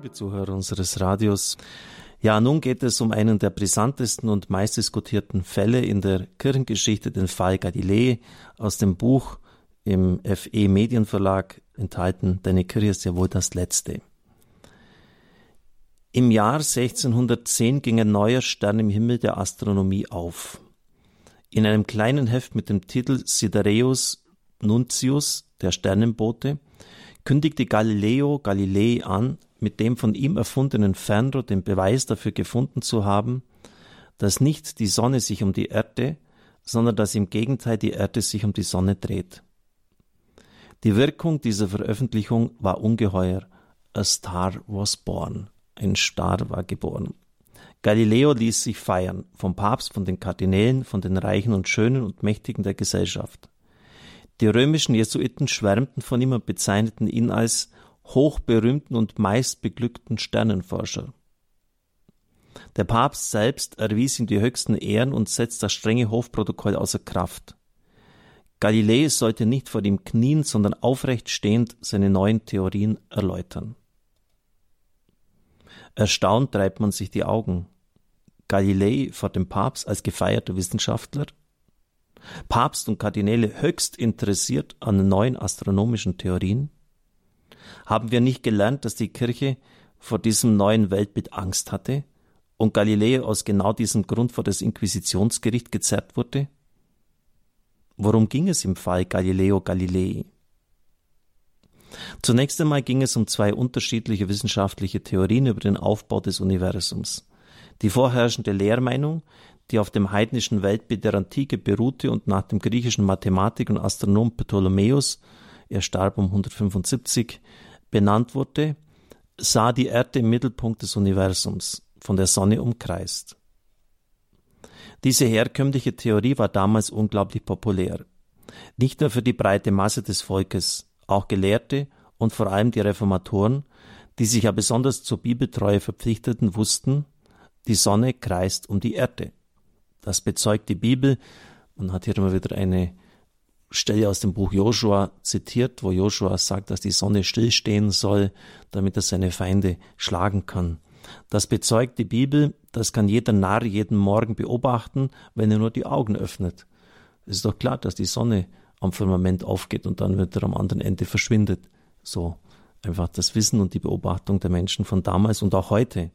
Liebe Zuhörer unseres Radios, ja, nun geht es um einen der brisantesten und meistdiskutierten Fälle in der Kirchengeschichte, den Fall Galilei aus dem Buch im FE Medienverlag enthalten, Deine Kirche ist ja wohl das Letzte. Im Jahr 1610 ging ein neuer Stern im Himmel der Astronomie auf. In einem kleinen Heft mit dem Titel Sidereus Nuntius, der Sternenbote, kündigte Galileo Galilei an, mit dem von ihm erfundenen Fernrohr den Beweis dafür gefunden zu haben, dass nicht die Sonne sich um die Erde, sondern dass im Gegenteil die Erde sich um die Sonne dreht. Die Wirkung dieser Veröffentlichung war ungeheuer. A star was born. Ein Star war geboren. Galileo ließ sich feiern, vom Papst, von den Kardinälen, von den Reichen und Schönen und Mächtigen der Gesellschaft. Die römischen Jesuiten schwärmten von ihm und bezeichneten ihn als hochberühmten und meistbeglückten Sternenforscher. Der Papst selbst erwies ihm die höchsten Ehren und setzte das strenge Hofprotokoll außer Kraft. Galilei sollte nicht vor ihm knien, sondern aufrecht stehend seine neuen Theorien erläutern. Erstaunt treibt man sich die Augen. Galilei vor dem Papst als gefeierter Wissenschaftler, Papst und Kardinäle höchst interessiert an neuen astronomischen Theorien, haben wir nicht gelernt, dass die Kirche vor diesem neuen Weltbild Angst hatte und Galileo aus genau diesem Grund vor das Inquisitionsgericht gezerrt wurde? Worum ging es im Fall Galileo Galilei? Zunächst einmal ging es um zwei unterschiedliche wissenschaftliche Theorien über den Aufbau des Universums. Die vorherrschende Lehrmeinung, die auf dem heidnischen Weltbild der Antike beruhte und nach dem griechischen Mathematik und Astronom Ptolemäus, er starb um 175, benannt wurde, sah die Erde im Mittelpunkt des Universums, von der Sonne umkreist. Diese herkömmliche Theorie war damals unglaublich populär. Nicht nur für die breite Masse des Volkes, auch Gelehrte und vor allem die Reformatoren, die sich ja besonders zur Bibeltreue verpflichteten, wussten, die Sonne kreist um die Erde. Das bezeugt die Bibel. Man hat hier immer wieder eine Stelle aus dem Buch Joshua zitiert, wo Joshua sagt, dass die Sonne stillstehen soll, damit er seine Feinde schlagen kann. Das bezeugt die Bibel, das kann jeder Narr jeden Morgen beobachten, wenn er nur die Augen öffnet. Es ist doch klar, dass die Sonne am Firmament aufgeht und dann wieder am anderen Ende verschwindet. So einfach das Wissen und die Beobachtung der Menschen von damals und auch heute.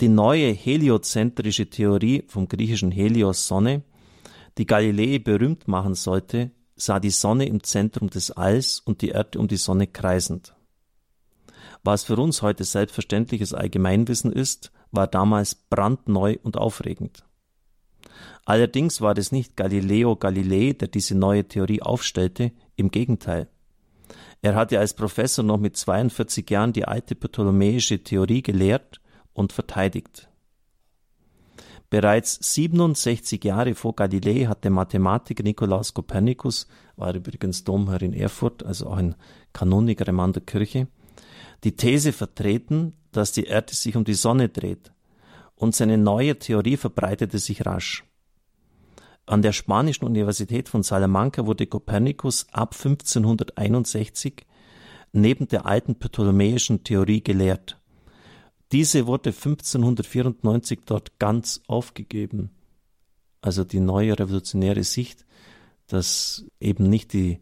Die neue heliozentrische Theorie vom griechischen Helios Sonne die Galilei berühmt machen sollte, sah die Sonne im Zentrum des Alls und die Erde um die Sonne kreisend. Was für uns heute selbstverständliches Allgemeinwissen ist, war damals brandneu und aufregend. Allerdings war es nicht Galileo Galilei, der diese neue Theorie aufstellte, im Gegenteil. Er hatte als Professor noch mit 42 Jahren die alte ptolemäische Theorie gelehrt und verteidigt. Bereits 67 Jahre vor Galilei hat der Mathematiker Nikolaus Kopernikus, war übrigens Domherr in Erfurt, also auch ein kanoniger Mann der Kirche, die These vertreten, dass die Erde sich um die Sonne dreht. Und seine neue Theorie verbreitete sich rasch. An der spanischen Universität von Salamanca wurde Kopernikus ab 1561 neben der alten ptolemäischen Theorie gelehrt. Diese wurde 1594 dort ganz aufgegeben. Also die neue revolutionäre Sicht, dass eben nicht die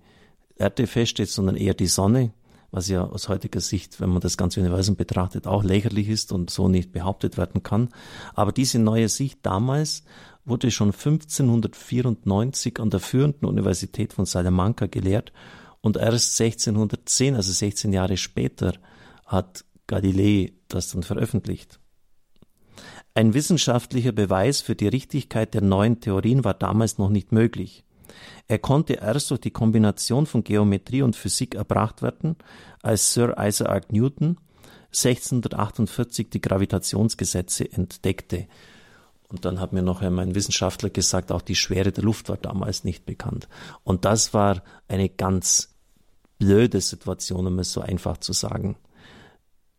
Erde feststeht, sondern eher die Sonne, was ja aus heutiger Sicht, wenn man das ganze Universum betrachtet, auch lächerlich ist und so nicht behauptet werden kann. Aber diese neue Sicht damals wurde schon 1594 an der führenden Universität von Salamanca gelehrt und erst 1610, also 16 Jahre später, hat Galilei das dann veröffentlicht. Ein wissenschaftlicher Beweis für die Richtigkeit der neuen Theorien war damals noch nicht möglich. Er konnte erst durch die Kombination von Geometrie und Physik erbracht werden, als Sir Isaac Newton 1648 die Gravitationsgesetze entdeckte. Und dann hat mir noch mein Wissenschaftler gesagt, auch die Schwere der Luft war damals nicht bekannt. Und das war eine ganz blöde Situation, um es so einfach zu sagen.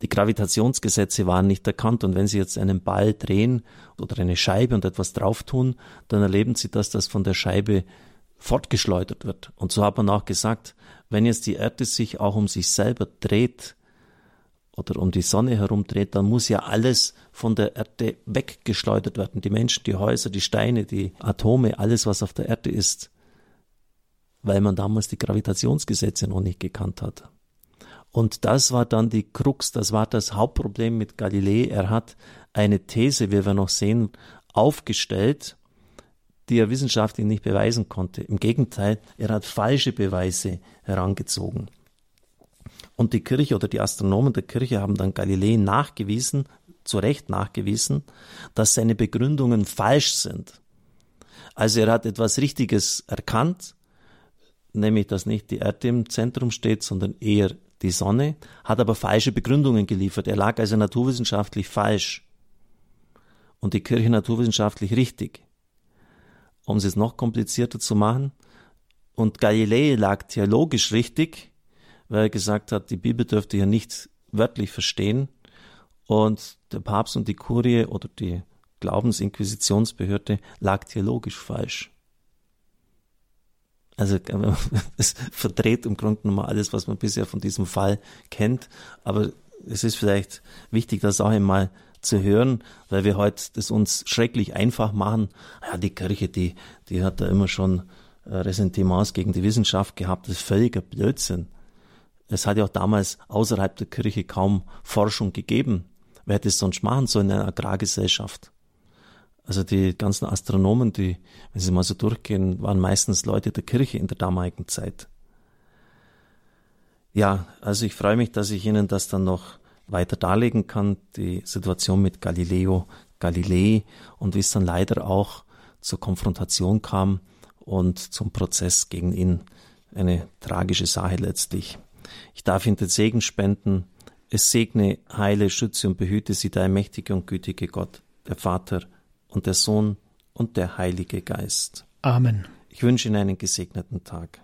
Die Gravitationsgesetze waren nicht erkannt und wenn Sie jetzt einen Ball drehen oder eine Scheibe und etwas drauf tun, dann erleben Sie, dass das von der Scheibe fortgeschleudert wird. Und so hat man auch gesagt, wenn jetzt die Erde sich auch um sich selber dreht oder um die Sonne herumdreht, dann muss ja alles von der Erde weggeschleudert werden. Die Menschen, die Häuser, die Steine, die Atome, alles, was auf der Erde ist. Weil man damals die Gravitationsgesetze noch nicht gekannt hat. Und das war dann die Krux, das war das Hauptproblem mit Galilei. Er hat eine These, wie wir noch sehen, aufgestellt, die er wissenschaftlich nicht beweisen konnte. Im Gegenteil, er hat falsche Beweise herangezogen. Und die Kirche oder die Astronomen der Kirche haben dann Galilei nachgewiesen, zu Recht nachgewiesen, dass seine Begründungen falsch sind. Also er hat etwas Richtiges erkannt, nämlich dass nicht die Erde im Zentrum steht, sondern eher die Sonne, hat aber falsche Begründungen geliefert. Er lag also naturwissenschaftlich falsch und die Kirche naturwissenschaftlich richtig. Um es jetzt noch komplizierter zu machen, und Galilei lag theologisch richtig, weil er gesagt hat, die Bibel dürfte ja nicht wörtlich verstehen. Und der Papst und die Kurie oder die Glaubensinquisitionsbehörde lag theologisch falsch. Also es verdreht im Grunde genommen alles, was man bisher von diesem Fall kennt. Aber es ist vielleicht wichtig, das auch einmal zu hören, weil wir heute das uns schrecklich einfach machen. Ja, die Kirche, die, die hat da immer schon äh, Ressentiments gegen die Wissenschaft gehabt. Das ist völliger Blödsinn. Es hat ja auch damals außerhalb der Kirche kaum Forschung gegeben. Wer hätte es sonst machen sollen in einer Agrargesellschaft? Also die ganzen Astronomen, die, wenn sie mal so durchgehen, waren meistens Leute der Kirche in der damaligen Zeit. Ja, also ich freue mich, dass ich Ihnen das dann noch weiter darlegen kann, die Situation mit Galileo Galilei und wie es dann leider auch zur Konfrontation kam und zum Prozess gegen ihn. Eine tragische Sache letztlich. Ich darf Ihnen den Segen spenden. Es segne, heile, schütze und behüte Sie der mächtige und gütige Gott, der Vater und der Sohn und der Heilige Geist. Amen. Ich wünsche Ihnen einen gesegneten Tag.